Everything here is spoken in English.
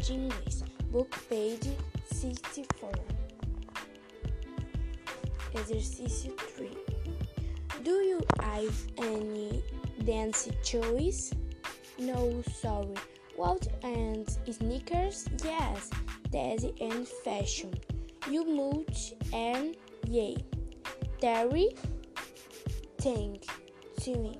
de inglês, book page 64. Exercício 3. Do you have any dance choice? No, sorry. What and sneakers? Yes, Dance and fashion. You move and yay. Terry, think, Swing.